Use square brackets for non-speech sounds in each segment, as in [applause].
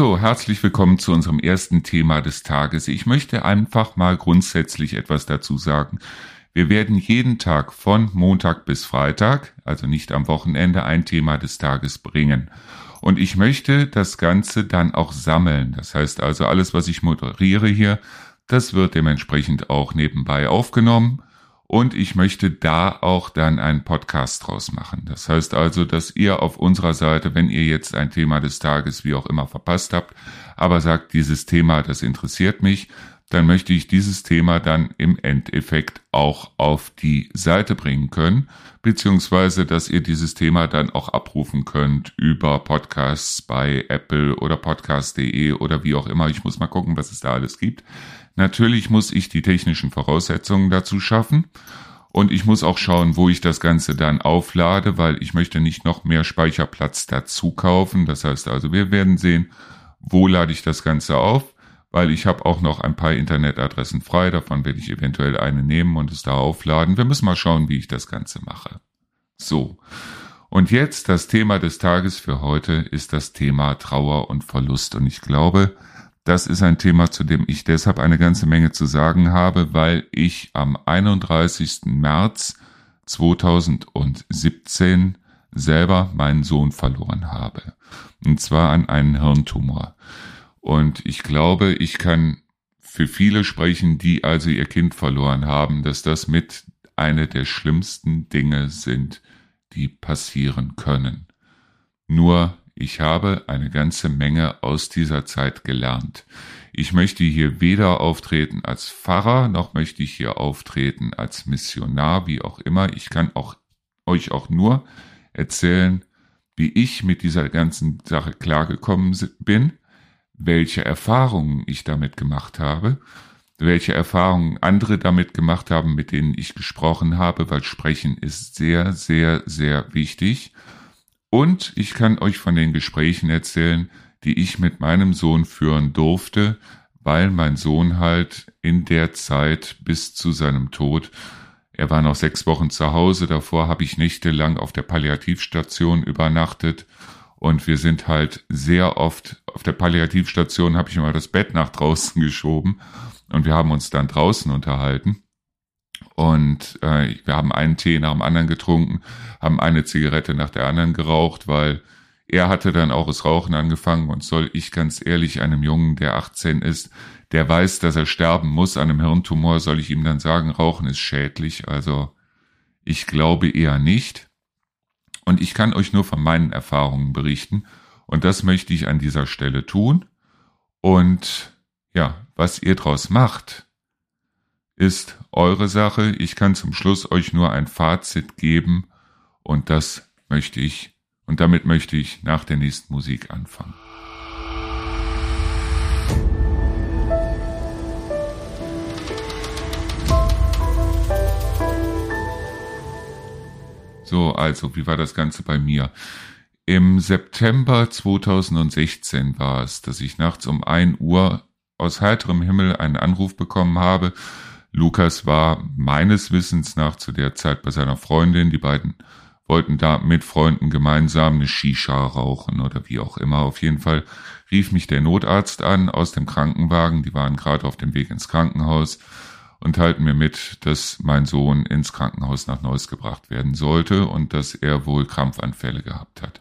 So, herzlich willkommen zu unserem ersten Thema des Tages. Ich möchte einfach mal grundsätzlich etwas dazu sagen. Wir werden jeden Tag von Montag bis Freitag, also nicht am Wochenende, ein Thema des Tages bringen. Und ich möchte das Ganze dann auch sammeln. Das heißt also, alles, was ich moderiere hier, das wird dementsprechend auch nebenbei aufgenommen. Und ich möchte da auch dann einen Podcast draus machen. Das heißt also, dass ihr auf unserer Seite, wenn ihr jetzt ein Thema des Tages wie auch immer verpasst habt, aber sagt, dieses Thema, das interessiert mich, dann möchte ich dieses Thema dann im Endeffekt auch auf die Seite bringen können, beziehungsweise dass ihr dieses Thema dann auch abrufen könnt über Podcasts bei Apple oder podcast.de oder wie auch immer. Ich muss mal gucken, was es da alles gibt. Natürlich muss ich die technischen Voraussetzungen dazu schaffen und ich muss auch schauen, wo ich das Ganze dann auflade, weil ich möchte nicht noch mehr Speicherplatz dazu kaufen. Das heißt also, wir werden sehen, wo lade ich das Ganze auf weil ich habe auch noch ein paar Internetadressen frei, davon werde ich eventuell eine nehmen und es da aufladen. Wir müssen mal schauen, wie ich das Ganze mache. So. Und jetzt das Thema des Tages für heute ist das Thema Trauer und Verlust. Und ich glaube, das ist ein Thema, zu dem ich deshalb eine ganze Menge zu sagen habe, weil ich am 31. März 2017 selber meinen Sohn verloren habe. Und zwar an einen Hirntumor. Und ich glaube, ich kann für viele sprechen, die also ihr Kind verloren haben, dass das mit eine der schlimmsten Dinge sind, die passieren können. Nur ich habe eine ganze Menge aus dieser Zeit gelernt. Ich möchte hier weder auftreten als Pfarrer, noch möchte ich hier auftreten als Missionar, wie auch immer. Ich kann auch euch auch nur erzählen, wie ich mit dieser ganzen Sache klargekommen bin welche Erfahrungen ich damit gemacht habe, welche Erfahrungen andere damit gemacht haben, mit denen ich gesprochen habe, weil Sprechen ist sehr, sehr, sehr wichtig. Und ich kann euch von den Gesprächen erzählen, die ich mit meinem Sohn führen durfte, weil mein Sohn halt in der Zeit bis zu seinem Tod, er war noch sechs Wochen zu Hause, davor habe ich nächtelang auf der Palliativstation übernachtet und wir sind halt sehr oft auf der Palliativstation, habe ich immer das Bett nach draußen [laughs] geschoben und wir haben uns dann draußen unterhalten. Und äh, wir haben einen Tee nach dem anderen getrunken, haben eine Zigarette nach der anderen geraucht, weil er hatte dann auch das Rauchen angefangen und soll ich ganz ehrlich einem Jungen, der 18 ist, der weiß, dass er sterben muss an einem Hirntumor, soll ich ihm dann sagen, Rauchen ist schädlich? Also ich glaube eher nicht. Und ich kann euch nur von meinen Erfahrungen berichten. Und das möchte ich an dieser Stelle tun. Und ja, was ihr draus macht, ist eure Sache. Ich kann zum Schluss euch nur ein Fazit geben. Und das möchte ich, und damit möchte ich nach der nächsten Musik anfangen. So, also, wie war das Ganze bei mir? Im September 2016 war es, dass ich nachts um ein Uhr aus heiterem Himmel einen Anruf bekommen habe. Lukas war meines Wissens nach zu der Zeit bei seiner Freundin. Die beiden wollten da mit Freunden gemeinsam eine Shisha rauchen oder wie auch immer. Auf jeden Fall rief mich der Notarzt an aus dem Krankenwagen. Die waren gerade auf dem Weg ins Krankenhaus und teilten mir mit, dass mein Sohn ins Krankenhaus nach Neuss gebracht werden sollte und dass er wohl Krampfanfälle gehabt hat.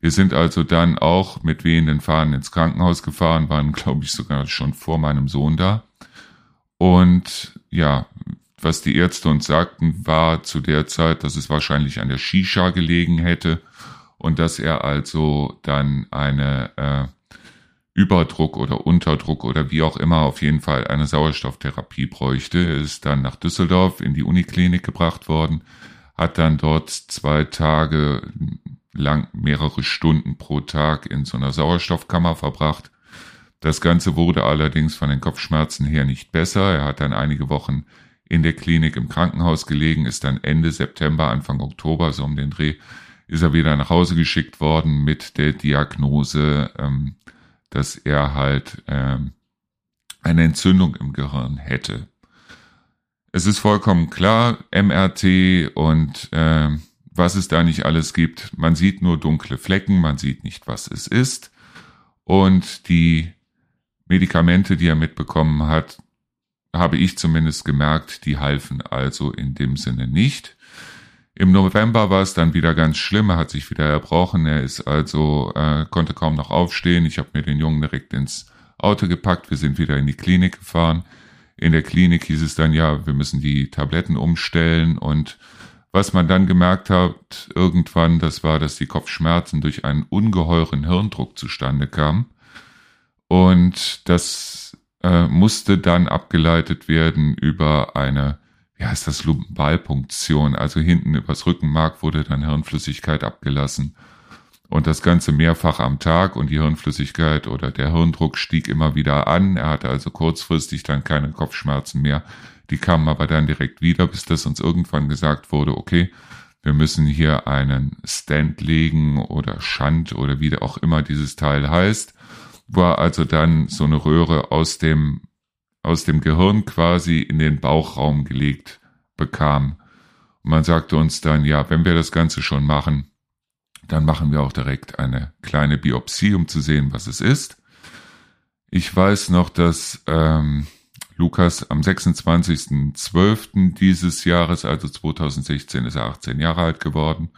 Wir sind also dann auch mit wehenden Fahnen ins Krankenhaus gefahren, waren, glaube ich, sogar schon vor meinem Sohn da. Und ja, was die Ärzte uns sagten, war zu der Zeit, dass es wahrscheinlich an der Shisha gelegen hätte und dass er also dann eine äh, Überdruck oder Unterdruck oder wie auch immer auf jeden Fall eine Sauerstofftherapie bräuchte. Ist dann nach Düsseldorf in die Uniklinik gebracht worden, hat dann dort zwei Tage lang mehrere Stunden pro Tag in so einer Sauerstoffkammer verbracht. Das Ganze wurde allerdings von den Kopfschmerzen her nicht besser. Er hat dann einige Wochen in der Klinik im Krankenhaus gelegen, ist dann Ende September, Anfang Oktober, so um den Dreh, ist er wieder nach Hause geschickt worden mit der Diagnose ähm, dass er halt ähm, eine Entzündung im Gehirn hätte. Es ist vollkommen klar, MRT und äh, was es da nicht alles gibt. Man sieht nur dunkle Flecken, man sieht nicht, was es ist. Und die Medikamente, die er mitbekommen hat, habe ich zumindest gemerkt, die halfen also in dem Sinne nicht. Im November war es dann wieder ganz schlimm, er hat sich wieder erbrochen, er ist also, äh, konnte kaum noch aufstehen. Ich habe mir den Jungen direkt ins Auto gepackt, wir sind wieder in die Klinik gefahren. In der Klinik hieß es dann, ja, wir müssen die Tabletten umstellen und was man dann gemerkt hat irgendwann, das war, dass die Kopfschmerzen durch einen ungeheuren Hirndruck zustande kamen. Und das äh, musste dann abgeleitet werden über eine, wie heißt das, Lumbalpunktion. Also hinten übers Rückenmark wurde dann Hirnflüssigkeit abgelassen. Und das Ganze mehrfach am Tag und die Hirnflüssigkeit oder der Hirndruck stieg immer wieder an. Er hatte also kurzfristig dann keine Kopfschmerzen mehr. Die kamen aber dann direkt wieder, bis das uns irgendwann gesagt wurde, okay, wir müssen hier einen Stand legen oder Schand oder wie auch immer dieses Teil heißt, war also dann so eine Röhre aus dem, aus dem Gehirn quasi in den Bauchraum gelegt bekam. Und man sagte uns dann, ja, wenn wir das Ganze schon machen, dann machen wir auch direkt eine kleine Biopsie, um zu sehen, was es ist. Ich weiß noch, dass ähm, Lukas am 26.12. dieses Jahres, also 2016, ist er 18 Jahre alt geworden.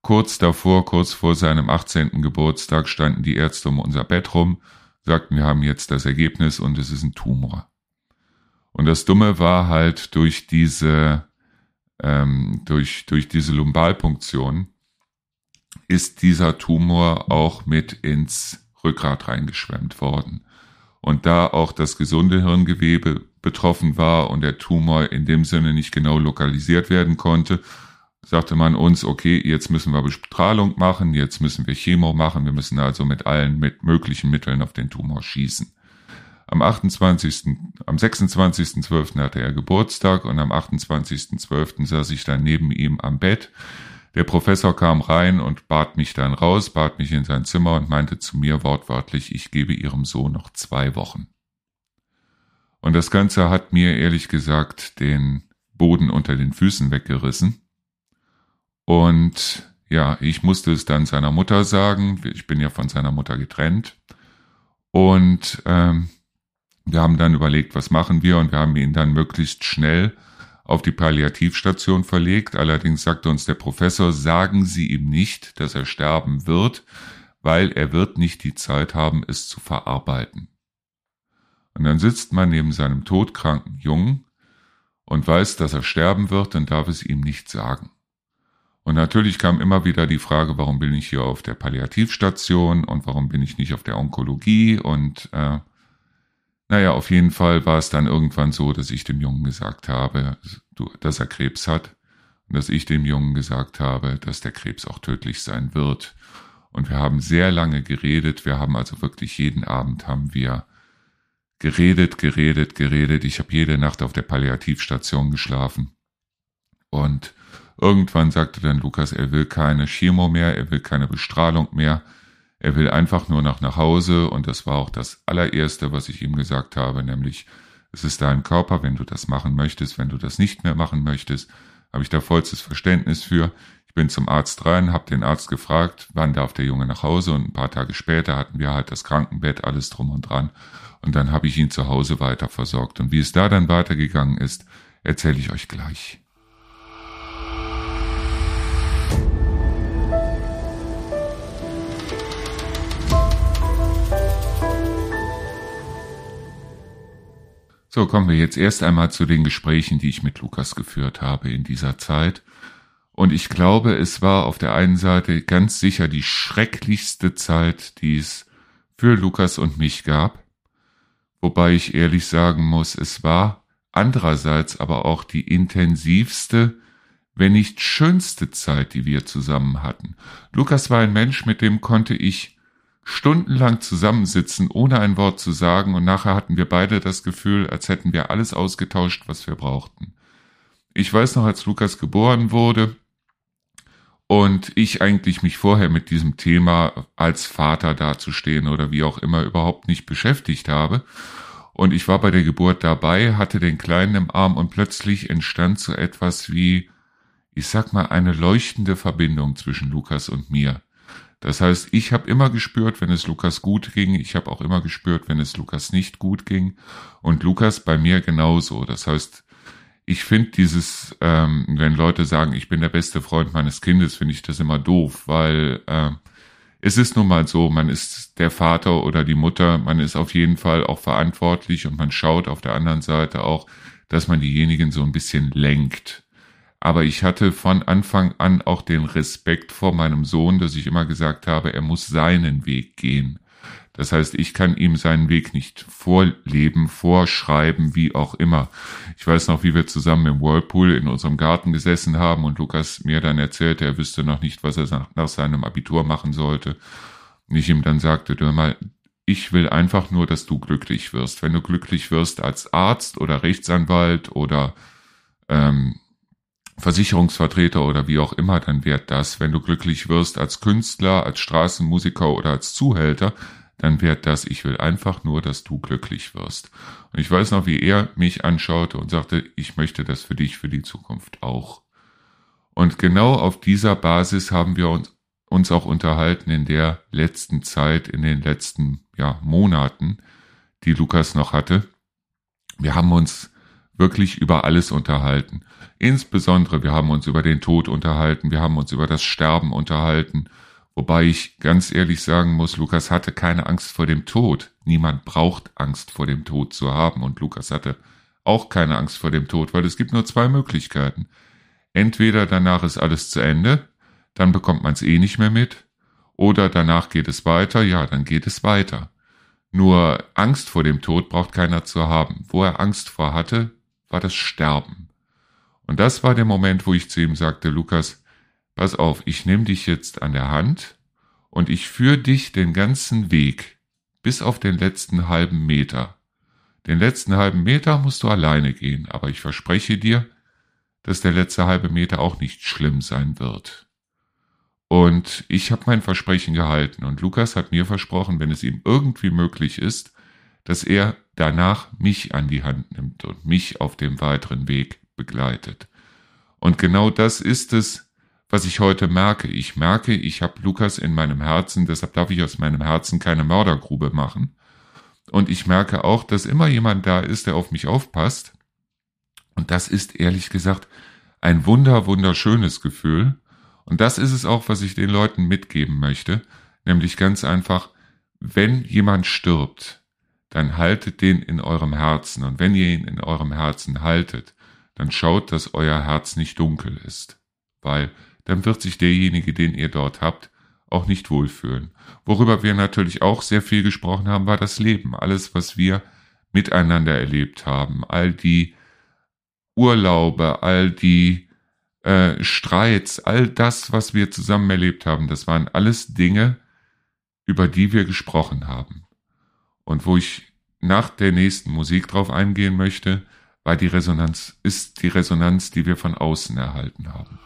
Kurz davor, kurz vor seinem 18. Geburtstag standen die Ärzte um unser Bett rum, sagten, wir haben jetzt das Ergebnis und es ist ein Tumor. Und das Dumme war halt durch diese, ähm, durch, durch diese Lumbalpunktion ist dieser Tumor auch mit ins Rückgrat reingeschwemmt worden und da auch das gesunde Hirngewebe betroffen war und der Tumor in dem Sinne nicht genau lokalisiert werden konnte, sagte man uns, okay, jetzt müssen wir Bestrahlung machen, jetzt müssen wir Chemo machen, wir müssen also mit allen mit möglichen Mitteln auf den Tumor schießen. Am 28., am 26.12. hatte er Geburtstag und am 28.12. saß ich dann neben ihm am Bett der Professor kam rein und bat mich dann raus, bat mich in sein Zimmer und meinte zu mir wortwörtlich, ich gebe Ihrem Sohn noch zwei Wochen. Und das Ganze hat mir ehrlich gesagt den Boden unter den Füßen weggerissen. Und ja, ich musste es dann seiner Mutter sagen. Ich bin ja von seiner Mutter getrennt. Und ähm, wir haben dann überlegt, was machen wir und wir haben ihn dann möglichst schnell auf die Palliativstation verlegt. Allerdings sagte uns der Professor, sagen Sie ihm nicht, dass er sterben wird, weil er wird nicht die Zeit haben, es zu verarbeiten. Und dann sitzt man neben seinem todkranken Jungen und weiß, dass er sterben wird und darf es ihm nicht sagen. Und natürlich kam immer wieder die Frage, warum bin ich hier auf der Palliativstation und warum bin ich nicht auf der Onkologie und äh, naja, auf jeden Fall war es dann irgendwann so, dass ich dem Jungen gesagt habe, dass er Krebs hat und dass ich dem Jungen gesagt habe, dass der Krebs auch tödlich sein wird. Und wir haben sehr lange geredet. Wir haben also wirklich jeden Abend haben wir geredet, geredet, geredet. Ich habe jede Nacht auf der Palliativstation geschlafen. Und irgendwann sagte dann Lukas, er will keine Chemo mehr, er will keine Bestrahlung mehr. Er will einfach nur noch nach Hause und das war auch das allererste, was ich ihm gesagt habe, nämlich es ist dein Körper, wenn du das machen möchtest, wenn du das nicht mehr machen möchtest, habe ich da vollstes Verständnis für. Ich bin zum Arzt rein, habe den Arzt gefragt, wann darf der Junge nach Hause und ein paar Tage später hatten wir halt das Krankenbett, alles drum und dran und dann habe ich ihn zu Hause weiter versorgt und wie es da dann weitergegangen ist, erzähle ich euch gleich. So, kommen wir jetzt erst einmal zu den Gesprächen, die ich mit Lukas geführt habe in dieser Zeit. Und ich glaube, es war auf der einen Seite ganz sicher die schrecklichste Zeit, die es für Lukas und mich gab. Wobei ich ehrlich sagen muss, es war andererseits aber auch die intensivste, wenn nicht schönste Zeit, die wir zusammen hatten. Lukas war ein Mensch, mit dem konnte ich stundenlang zusammensitzen, ohne ein Wort zu sagen, und nachher hatten wir beide das Gefühl, als hätten wir alles ausgetauscht, was wir brauchten. Ich weiß noch, als Lukas geboren wurde und ich eigentlich mich vorher mit diesem Thema als Vater dazustehen oder wie auch immer überhaupt nicht beschäftigt habe. Und ich war bei der Geburt dabei, hatte den Kleinen im Arm und plötzlich entstand so etwas wie, ich sag mal, eine leuchtende Verbindung zwischen Lukas und mir. Das heißt, ich habe immer gespürt, wenn es Lukas gut ging. Ich habe auch immer gespürt, wenn es Lukas nicht gut ging. Und Lukas bei mir genauso. Das heißt, ich finde dieses, ähm, wenn Leute sagen, ich bin der beste Freund meines Kindes, finde ich das immer doof, weil äh, es ist nun mal so, man ist der Vater oder die Mutter, man ist auf jeden Fall auch verantwortlich und man schaut auf der anderen Seite auch, dass man diejenigen so ein bisschen lenkt aber ich hatte von Anfang an auch den Respekt vor meinem Sohn, dass ich immer gesagt habe, er muss seinen Weg gehen. Das heißt, ich kann ihm seinen Weg nicht vorleben, vorschreiben, wie auch immer. Ich weiß noch, wie wir zusammen im Whirlpool in unserem Garten gesessen haben und Lukas mir dann erzählte, er wüsste noch nicht, was er nach, seinem Abitur machen sollte. Und ich ihm dann sagte, du mal, ich will einfach nur, dass du glücklich wirst. Wenn du glücklich wirst als Arzt oder Rechtsanwalt oder ähm, Versicherungsvertreter oder wie auch immer, dann wird das, wenn du glücklich wirst als Künstler, als Straßenmusiker oder als Zuhälter, dann wird das, ich will einfach nur, dass du glücklich wirst. Und ich weiß noch, wie er mich anschaute und sagte, ich möchte das für dich für die Zukunft auch. Und genau auf dieser Basis haben wir uns, uns auch unterhalten in der letzten Zeit, in den letzten ja, Monaten, die Lukas noch hatte. Wir haben uns wirklich über alles unterhalten. Insbesondere, wir haben uns über den Tod unterhalten, wir haben uns über das Sterben unterhalten, wobei ich ganz ehrlich sagen muss, Lukas hatte keine Angst vor dem Tod. Niemand braucht Angst vor dem Tod zu haben und Lukas hatte auch keine Angst vor dem Tod, weil es gibt nur zwei Möglichkeiten. Entweder danach ist alles zu Ende, dann bekommt man es eh nicht mehr mit, oder danach geht es weiter, ja, dann geht es weiter. Nur Angst vor dem Tod braucht keiner zu haben. Wo er Angst vor hatte, war das Sterben. Und das war der Moment, wo ich zu ihm sagte, Lukas, pass auf, ich nehme dich jetzt an der Hand und ich führe dich den ganzen Weg bis auf den letzten halben Meter. Den letzten halben Meter musst du alleine gehen, aber ich verspreche dir, dass der letzte halbe Meter auch nicht schlimm sein wird. Und ich habe mein Versprechen gehalten und Lukas hat mir versprochen, wenn es ihm irgendwie möglich ist, dass er danach mich an die Hand nimmt und mich auf dem weiteren Weg begleitet. Und genau das ist es, was ich heute merke. Ich merke, ich habe Lukas in meinem Herzen, deshalb darf ich aus meinem Herzen keine Mördergrube machen. Und ich merke auch, dass immer jemand da ist, der auf mich aufpasst. Und das ist ehrlich gesagt ein wunder, wunderschönes Gefühl. Und das ist es auch, was ich den Leuten mitgeben möchte. Nämlich ganz einfach, wenn jemand stirbt, dann haltet den in eurem Herzen. Und wenn ihr ihn in eurem Herzen haltet, dann schaut, dass euer Herz nicht dunkel ist. Weil dann wird sich derjenige, den ihr dort habt, auch nicht wohlfühlen. Worüber wir natürlich auch sehr viel gesprochen haben, war das Leben. Alles, was wir miteinander erlebt haben. All die Urlaube, all die äh, Streits, all das, was wir zusammen erlebt haben, das waren alles Dinge, über die wir gesprochen haben. Und wo ich nach der nächsten Musik drauf eingehen möchte, war die Resonanz, ist die Resonanz, die wir von außen erhalten haben.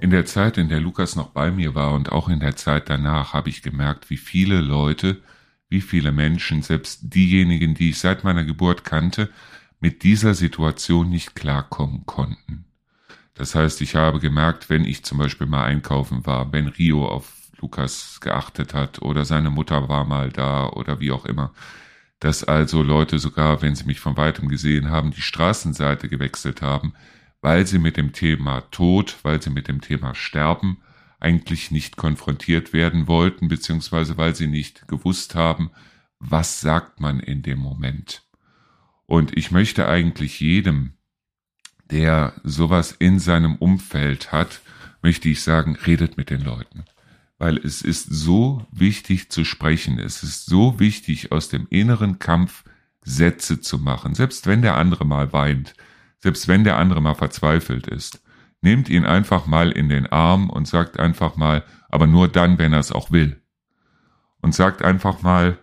In der Zeit, in der Lukas noch bei mir war und auch in der Zeit danach, habe ich gemerkt, wie viele Leute, wie viele Menschen, selbst diejenigen, die ich seit meiner Geburt kannte, mit dieser Situation nicht klarkommen konnten. Das heißt, ich habe gemerkt, wenn ich zum Beispiel mal einkaufen war, wenn Rio auf Lukas geachtet hat oder seine Mutter war mal da oder wie auch immer, dass also Leute sogar, wenn sie mich von weitem gesehen haben, die Straßenseite gewechselt haben, weil sie mit dem Thema Tod, weil sie mit dem Thema Sterben eigentlich nicht konfrontiert werden wollten, beziehungsweise weil sie nicht gewusst haben, was sagt man in dem Moment. Und ich möchte eigentlich jedem, der sowas in seinem Umfeld hat, möchte ich sagen, redet mit den Leuten. Weil es ist so wichtig zu sprechen. Es ist so wichtig, aus dem inneren Kampf Sätze zu machen. Selbst wenn der andere mal weint, selbst wenn der andere mal verzweifelt ist. Nehmt ihn einfach mal in den Arm und sagt einfach mal, aber nur dann, wenn er es auch will. Und sagt einfach mal,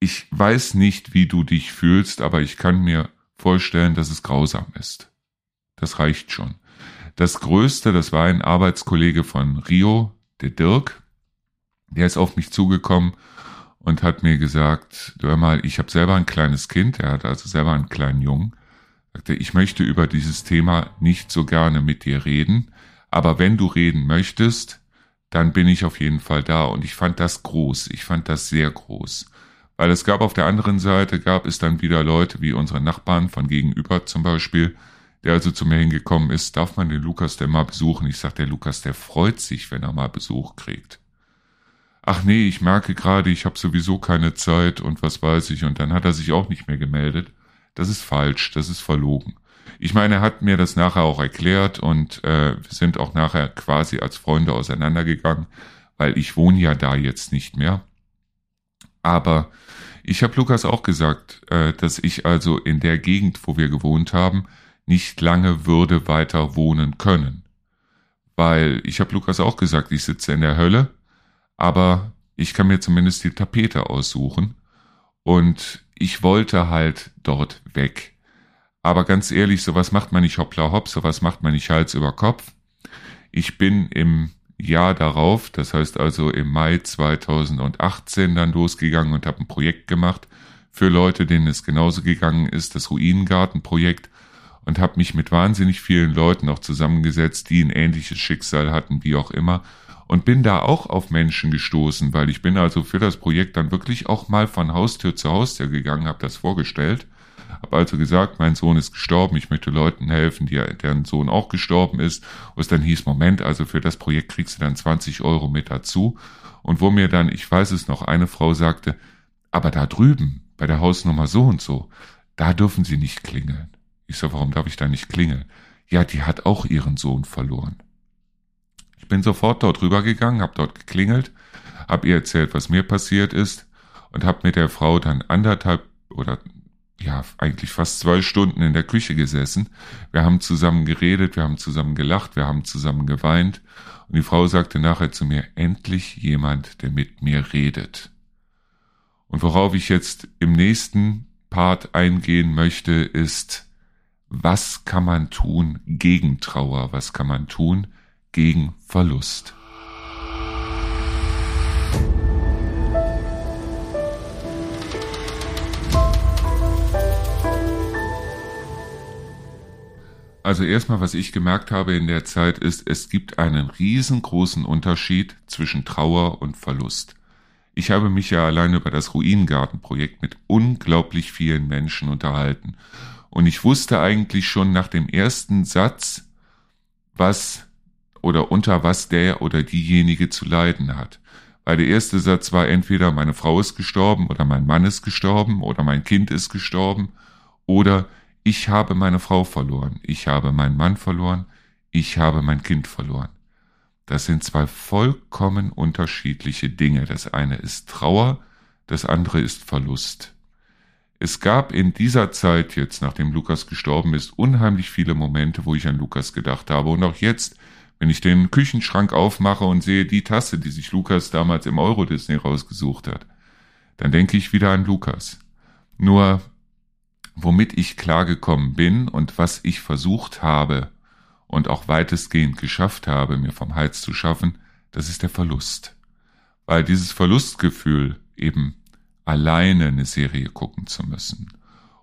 ich weiß nicht, wie du dich fühlst, aber ich kann mir vorstellen, dass es grausam ist. Das reicht schon. Das Größte, das war ein Arbeitskollege von Rio, der Dirk. Der ist auf mich zugekommen und hat mir gesagt, hör mal, ich habe selber ein kleines Kind, er hat also selber einen kleinen Jungen, sagte, ich möchte über dieses Thema nicht so gerne mit dir reden, aber wenn du reden möchtest, dann bin ich auf jeden Fall da. Und ich fand das groß, ich fand das sehr groß. Weil es gab auf der anderen Seite, gab es dann wieder Leute wie unsere Nachbarn von gegenüber zum Beispiel, der also zu mir hingekommen ist, darf man den Lukas denn mal besuchen? Ich sag, der Lukas, der freut sich, wenn er mal Besuch kriegt. Ach nee, ich merke gerade, ich habe sowieso keine Zeit und was weiß ich. Und dann hat er sich auch nicht mehr gemeldet. Das ist falsch, das ist verlogen. Ich meine, er hat mir das nachher auch erklärt und äh, wir sind auch nachher quasi als Freunde auseinandergegangen, weil ich wohne ja da jetzt nicht mehr. Aber ich habe Lukas auch gesagt, äh, dass ich also in der Gegend, wo wir gewohnt haben, nicht lange würde weiter wohnen können. Weil ich habe Lukas auch gesagt, ich sitze in der Hölle, aber ich kann mir zumindest die Tapete aussuchen. Und ich wollte halt dort weg. Aber ganz ehrlich, sowas macht man nicht hoppla hopp, sowas macht man nicht Hals über Kopf. Ich bin im Jahr darauf, das heißt also im Mai 2018 dann losgegangen und habe ein Projekt gemacht für Leute, denen es genauso gegangen ist, das Ruinengartenprojekt und habe mich mit wahnsinnig vielen Leuten auch zusammengesetzt, die ein ähnliches Schicksal hatten, wie auch immer und bin da auch auf Menschen gestoßen, weil ich bin also für das Projekt dann wirklich auch mal von Haustür zu Haustür gegangen, habe das vorgestellt habe also gesagt, mein Sohn ist gestorben, ich möchte Leuten helfen, die, deren Sohn auch gestorben ist. Und es dann hieß, Moment, also für das Projekt kriegst du dann 20 Euro mit dazu. Und wo mir dann, ich weiß es noch, eine Frau sagte, aber da drüben, bei der Hausnummer so und so, da dürfen Sie nicht klingeln. Ich so, warum darf ich da nicht klingeln? Ja, die hat auch ihren Sohn verloren. Ich bin sofort dort rübergegangen, habe dort geklingelt, habe ihr erzählt, was mir passiert ist und habe mit der Frau dann anderthalb oder ja, eigentlich fast zwei Stunden in der Küche gesessen. Wir haben zusammen geredet, wir haben zusammen gelacht, wir haben zusammen geweint. Und die Frau sagte nachher zu mir, endlich jemand, der mit mir redet. Und worauf ich jetzt im nächsten Part eingehen möchte, ist, was kann man tun gegen Trauer? Was kann man tun gegen Verlust? Also erstmal, was ich gemerkt habe in der Zeit ist, es gibt einen riesengroßen Unterschied zwischen Trauer und Verlust. Ich habe mich ja allein über das Ruinengartenprojekt mit unglaublich vielen Menschen unterhalten. Und ich wusste eigentlich schon nach dem ersten Satz, was oder unter was der oder diejenige zu leiden hat. Weil der erste Satz war entweder meine Frau ist gestorben oder mein Mann ist gestorben oder mein Kind ist gestorben oder ich habe meine Frau verloren, ich habe meinen Mann verloren, ich habe mein Kind verloren. Das sind zwei vollkommen unterschiedliche Dinge. Das eine ist Trauer, das andere ist Verlust. Es gab in dieser Zeit jetzt, nachdem Lukas gestorben ist, unheimlich viele Momente, wo ich an Lukas gedacht habe. Und auch jetzt, wenn ich den Küchenschrank aufmache und sehe die Tasse, die sich Lukas damals im Euro Disney rausgesucht hat, dann denke ich wieder an Lukas. Nur womit ich klargekommen bin und was ich versucht habe und auch weitestgehend geschafft habe, mir vom Hals zu schaffen, das ist der Verlust. Weil dieses Verlustgefühl eben alleine eine Serie gucken zu müssen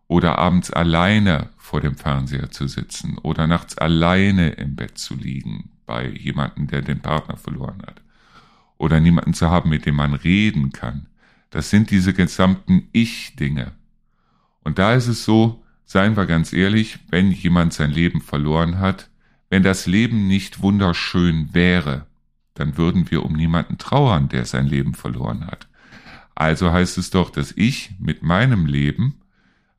oder abends alleine vor dem Fernseher zu sitzen oder nachts alleine im Bett zu liegen bei jemandem, der den Partner verloren hat oder niemanden zu haben, mit dem man reden kann. Das sind diese gesamten Ich-Dinge. Und da ist es so, seien wir ganz ehrlich, wenn jemand sein Leben verloren hat, wenn das Leben nicht wunderschön wäre, dann würden wir um niemanden trauern, der sein Leben verloren hat. Also heißt es doch, dass ich mit meinem Leben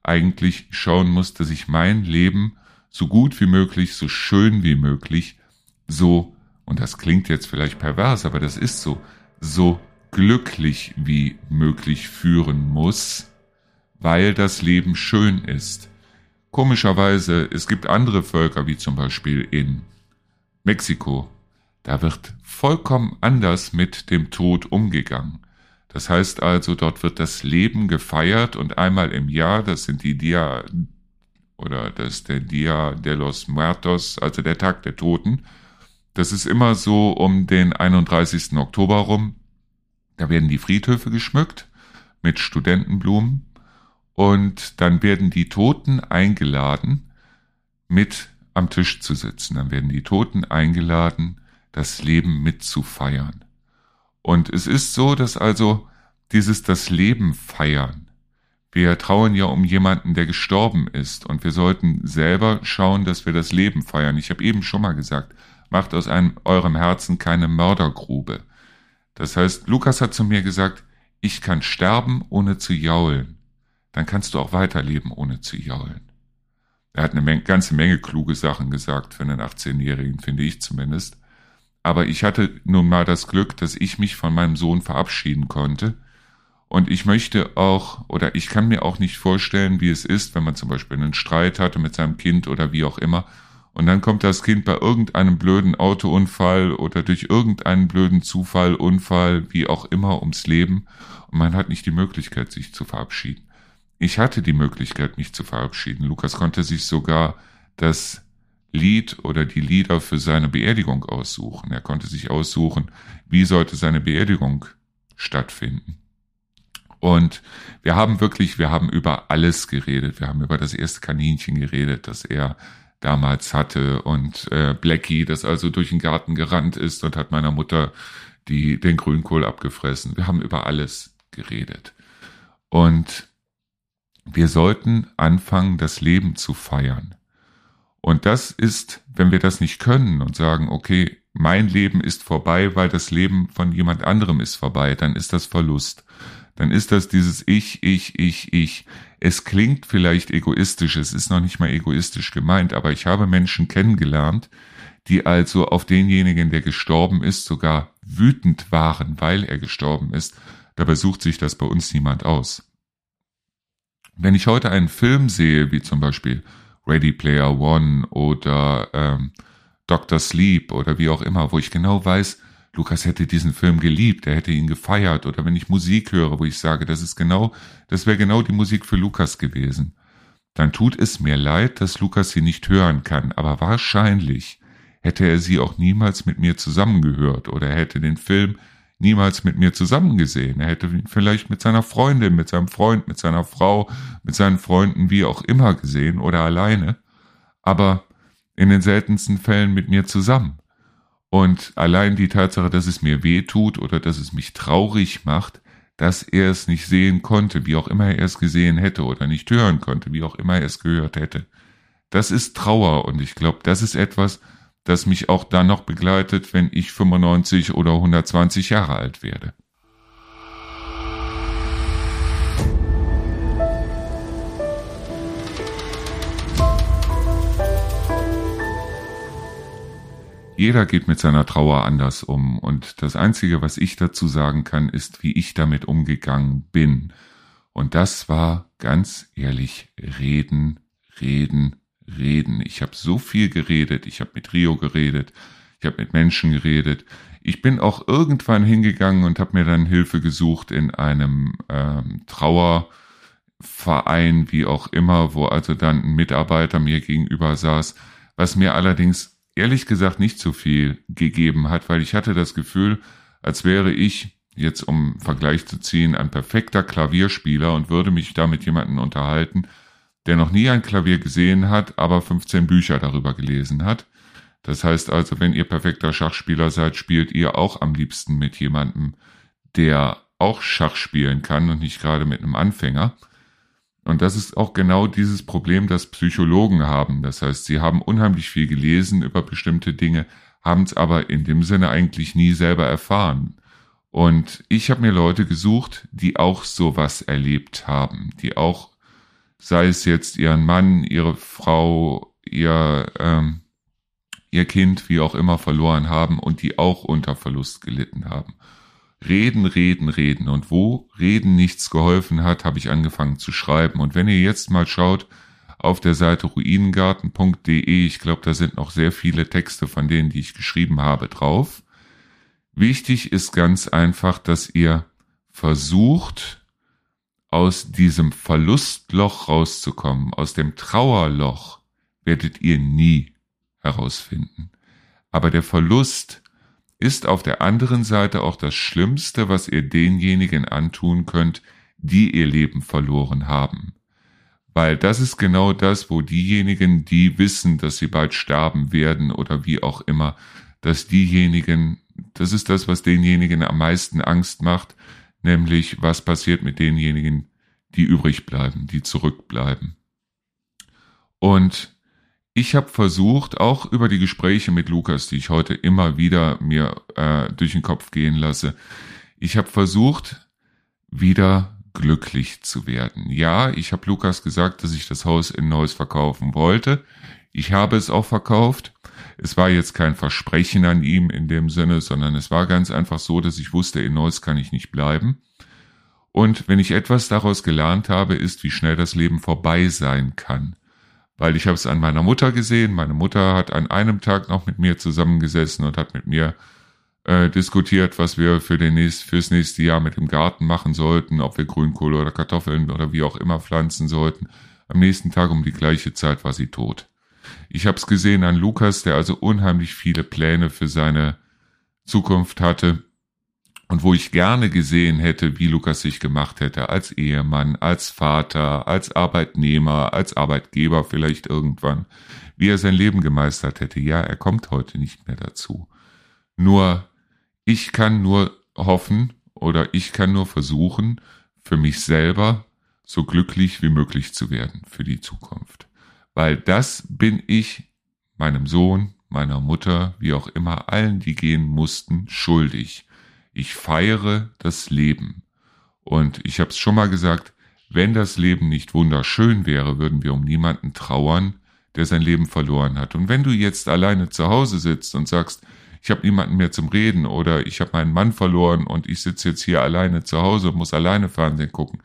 eigentlich schauen muss, dass ich mein Leben so gut wie möglich, so schön wie möglich, so, und das klingt jetzt vielleicht pervers, aber das ist so, so glücklich wie möglich führen muss, weil das Leben schön ist. Komischerweise, es gibt andere Völker, wie zum Beispiel in Mexiko, da wird vollkommen anders mit dem Tod umgegangen. Das heißt also, dort wird das Leben gefeiert und einmal im Jahr, das sind die Dia oder das ist der Dia de los Muertos, also der Tag der Toten. Das ist immer so um den 31. Oktober rum. Da werden die Friedhöfe geschmückt mit Studentenblumen und dann werden die Toten eingeladen, mit am Tisch zu sitzen. Dann werden die Toten eingeladen, das Leben mitzufeiern. Und es ist so, dass also dieses das Leben feiern, wir trauern ja um jemanden, der gestorben ist und wir sollten selber schauen, dass wir das Leben feiern. Ich habe eben schon mal gesagt, macht aus einem, eurem Herzen keine Mördergrube. Das heißt, Lukas hat zu mir gesagt, ich kann sterben, ohne zu jaulen. Dann kannst du auch weiterleben, ohne zu jaulen. Er hat eine Menge, ganze Menge kluge Sachen gesagt für einen 18-Jährigen, finde ich zumindest. Aber ich hatte nun mal das Glück, dass ich mich von meinem Sohn verabschieden konnte. Und ich möchte auch, oder ich kann mir auch nicht vorstellen, wie es ist, wenn man zum Beispiel einen Streit hatte mit seinem Kind oder wie auch immer. Und dann kommt das Kind bei irgendeinem blöden Autounfall oder durch irgendeinen blöden Zufall, Unfall, wie auch immer, ums Leben. Und man hat nicht die Möglichkeit, sich zu verabschieden. Ich hatte die Möglichkeit, mich zu verabschieden. Lukas konnte sich sogar das Lied oder die Lieder für seine Beerdigung aussuchen. Er konnte sich aussuchen, wie sollte seine Beerdigung stattfinden. Und wir haben wirklich, wir haben über alles geredet. Wir haben über das erste Kaninchen geredet, das er damals hatte und äh, Blackie, das also durch den Garten gerannt ist und hat meiner Mutter die den Grünkohl abgefressen. Wir haben über alles geredet. Und wir sollten anfangen, das Leben zu feiern. Und das ist, wenn wir das nicht können und sagen, okay, mein Leben ist vorbei, weil das Leben von jemand anderem ist vorbei, dann ist das Verlust. Dann ist das dieses Ich, ich, ich, ich. Es klingt vielleicht egoistisch, es ist noch nicht mal egoistisch gemeint, aber ich habe Menschen kennengelernt, die also auf denjenigen, der gestorben ist, sogar wütend waren, weil er gestorben ist. Dabei sucht sich das bei uns niemand aus. Wenn ich heute einen Film sehe, wie zum Beispiel Ready Player One oder ähm, Dr. Sleep oder wie auch immer, wo ich genau weiß, Lukas hätte diesen Film geliebt, er hätte ihn gefeiert oder wenn ich Musik höre, wo ich sage, das ist genau, das wäre genau die Musik für Lukas gewesen, dann tut es mir leid, dass Lukas sie nicht hören kann, aber wahrscheinlich hätte er sie auch niemals mit mir zusammengehört oder er hätte den Film niemals mit mir zusammengesehen. Er hätte ihn vielleicht mit seiner Freundin, mit seinem Freund, mit seiner Frau, mit seinen Freunden, wie auch immer gesehen oder alleine, aber in den seltensten Fällen mit mir zusammen. Und allein die Tatsache, dass es mir weh tut oder dass es mich traurig macht, dass er es nicht sehen konnte, wie auch immer er es gesehen hätte oder nicht hören konnte, wie auch immer er es gehört hätte. Das ist Trauer und ich glaube, das ist etwas, das mich auch dann noch begleitet, wenn ich 95 oder 120 Jahre alt werde. Jeder geht mit seiner Trauer anders um und das Einzige, was ich dazu sagen kann, ist, wie ich damit umgegangen bin. Und das war ganz ehrlich reden, reden, reden. Ich habe so viel geredet, ich habe mit Rio geredet, ich habe mit Menschen geredet. Ich bin auch irgendwann hingegangen und habe mir dann Hilfe gesucht in einem ähm, Trauerverein, wie auch immer, wo also dann ein Mitarbeiter mir gegenüber saß, was mir allerdings ehrlich gesagt nicht so viel gegeben hat, weil ich hatte das Gefühl, als wäre ich, jetzt um Vergleich zu ziehen, ein perfekter Klavierspieler und würde mich da mit jemandem unterhalten, der noch nie ein Klavier gesehen hat, aber 15 Bücher darüber gelesen hat. Das heißt also, wenn ihr perfekter Schachspieler seid, spielt ihr auch am liebsten mit jemandem, der auch Schach spielen kann und nicht gerade mit einem Anfänger. Und das ist auch genau dieses Problem, das Psychologen haben. Das heißt, sie haben unheimlich viel gelesen über bestimmte Dinge, haben es aber in dem Sinne eigentlich nie selber erfahren. Und ich habe mir Leute gesucht, die auch sowas erlebt haben, die auch, sei es jetzt ihren Mann, ihre Frau, ihr, ähm, ihr Kind, wie auch immer, verloren haben und die auch unter Verlust gelitten haben. Reden, reden, reden. Und wo Reden nichts geholfen hat, habe ich angefangen zu schreiben. Und wenn ihr jetzt mal schaut auf der Seite ruinengarten.de, ich glaube, da sind noch sehr viele Texte von denen, die ich geschrieben habe, drauf. Wichtig ist ganz einfach, dass ihr versucht, aus diesem Verlustloch rauszukommen, aus dem Trauerloch werdet ihr nie herausfinden. Aber der Verlust ist auf der anderen Seite auch das Schlimmste, was ihr denjenigen antun könnt, die ihr Leben verloren haben. Weil das ist genau das, wo diejenigen, die wissen, dass sie bald sterben werden oder wie auch immer, dass diejenigen, das ist das, was denjenigen am meisten Angst macht, nämlich was passiert mit denjenigen, die übrig bleiben, die zurückbleiben. Und ich habe versucht, auch über die Gespräche mit Lukas, die ich heute immer wieder mir äh, durch den Kopf gehen lasse, ich habe versucht, wieder glücklich zu werden. Ja, ich habe Lukas gesagt, dass ich das Haus in Neuss verkaufen wollte. Ich habe es auch verkauft. Es war jetzt kein Versprechen an ihm in dem Sinne, sondern es war ganz einfach so, dass ich wusste, in Neuss kann ich nicht bleiben. Und wenn ich etwas daraus gelernt habe, ist, wie schnell das Leben vorbei sein kann. Weil ich habe es an meiner Mutter gesehen. Meine Mutter hat an einem Tag noch mit mir zusammengesessen und hat mit mir äh, diskutiert, was wir für den nächst, fürs nächste Jahr mit dem Garten machen sollten, ob wir Grünkohle oder Kartoffeln oder wie auch immer pflanzen sollten. Am nächsten Tag um die gleiche Zeit war sie tot. Ich habe es gesehen an Lukas, der also unheimlich viele Pläne für seine Zukunft hatte und wo ich gerne gesehen hätte, wie Lukas sich gemacht hätte als Ehemann, als Vater, als Arbeitnehmer, als Arbeitgeber vielleicht irgendwann, wie er sein Leben gemeistert hätte. Ja, er kommt heute nicht mehr dazu. Nur ich kann nur hoffen oder ich kann nur versuchen, für mich selber so glücklich wie möglich zu werden für die Zukunft. Weil das bin ich meinem Sohn, meiner Mutter, wie auch immer, allen, die gehen mussten, schuldig. Ich feiere das Leben. Und ich habe es schon mal gesagt, wenn das Leben nicht wunderschön wäre, würden wir um niemanden trauern, der sein Leben verloren hat. Und wenn du jetzt alleine zu Hause sitzt und sagst, ich habe niemanden mehr zum Reden oder ich habe meinen Mann verloren und ich sitze jetzt hier alleine zu Hause und muss alleine Fernsehen gucken.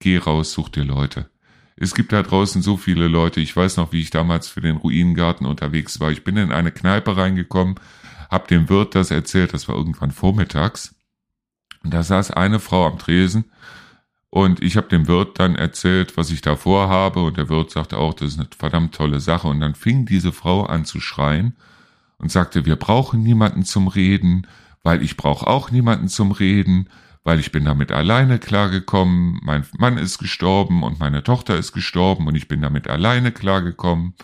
Geh raus, such dir Leute. Es gibt da draußen so viele Leute. Ich weiß noch, wie ich damals für den Ruinengarten unterwegs war. Ich bin in eine Kneipe reingekommen, hab dem Wirt das erzählt, das war irgendwann vormittags. Und da saß eine Frau am Tresen und ich habe dem Wirt dann erzählt, was ich da vorhabe und der Wirt sagte auch, das ist eine verdammt tolle Sache. Und dann fing diese Frau an zu schreien und sagte, wir brauchen niemanden zum Reden, weil ich brauche auch niemanden zum Reden, weil ich bin damit alleine klargekommen, mein Mann ist gestorben und meine Tochter ist gestorben und ich bin damit alleine klargekommen.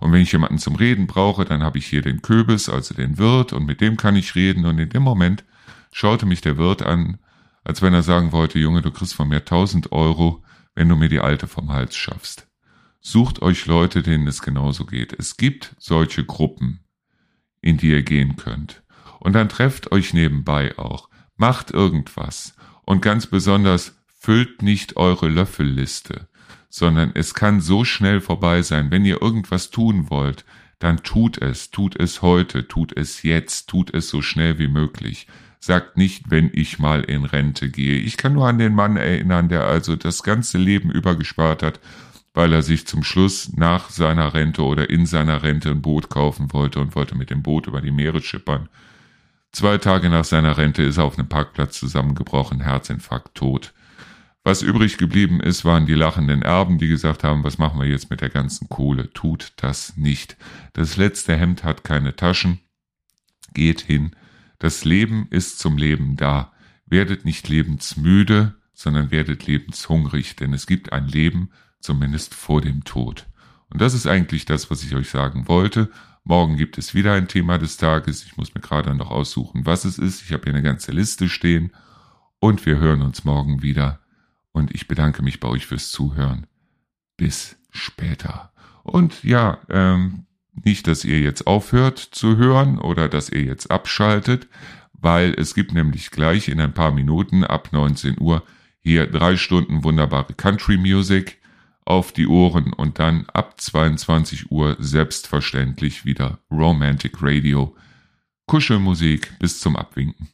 Und wenn ich jemanden zum Reden brauche, dann habe ich hier den Köbis, also den Wirt, und mit dem kann ich reden. Und in dem Moment schaute mich der Wirt an, als wenn er sagen wollte, Junge, du kriegst von mir tausend Euro, wenn du mir die Alte vom Hals schaffst. Sucht euch Leute, denen es genauso geht. Es gibt solche Gruppen in die ihr gehen könnt. Und dann trefft euch nebenbei auch, macht irgendwas und ganz besonders füllt nicht eure Löffelliste, sondern es kann so schnell vorbei sein, wenn ihr irgendwas tun wollt, dann tut es, tut es heute, tut es jetzt, tut es so schnell wie möglich. Sagt nicht, wenn ich mal in Rente gehe. Ich kann nur an den Mann erinnern, der also das ganze Leben über gespart hat weil er sich zum Schluss nach seiner Rente oder in seiner Rente ein Boot kaufen wollte und wollte mit dem Boot über die Meere schippern. Zwei Tage nach seiner Rente ist er auf einem Parkplatz zusammengebrochen, Herzinfarkt, tot. Was übrig geblieben ist, waren die lachenden Erben, die gesagt haben, was machen wir jetzt mit der ganzen Kohle? Tut das nicht. Das letzte Hemd hat keine Taschen. Geht hin. Das Leben ist zum Leben da. Werdet nicht lebensmüde, sondern werdet lebenshungrig, denn es gibt ein Leben, zumindest vor dem Tod. Und das ist eigentlich das, was ich euch sagen wollte. Morgen gibt es wieder ein Thema des Tages. Ich muss mir gerade noch aussuchen, was es ist. Ich habe hier eine ganze Liste stehen. Und wir hören uns morgen wieder. Und ich bedanke mich bei euch fürs Zuhören. Bis später. Und ja, ähm, nicht, dass ihr jetzt aufhört zu hören oder dass ihr jetzt abschaltet, weil es gibt nämlich gleich in ein paar Minuten ab 19 Uhr hier drei Stunden wunderbare Country Music auf die Ohren und dann ab 22 Uhr selbstverständlich wieder Romantic Radio. Kuschelmusik bis zum Abwinken.